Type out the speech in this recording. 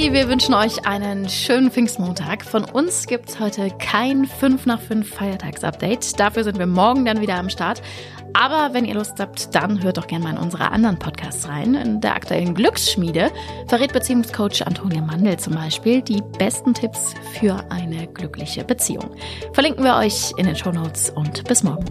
Hey, wir wünschen euch einen schönen Pfingstmontag. Von uns gibt es heute kein 5 nach 5 Feiertagsupdate. Dafür sind wir morgen dann wieder am Start. Aber wenn ihr Lust habt, dann hört doch gerne mal in unsere anderen Podcasts rein. In der aktuellen Glücksschmiede verrät Beziehungscoach Antonia Mandel zum Beispiel die besten Tipps für eine glückliche Beziehung. Verlinken wir euch in den Shownotes und bis morgen.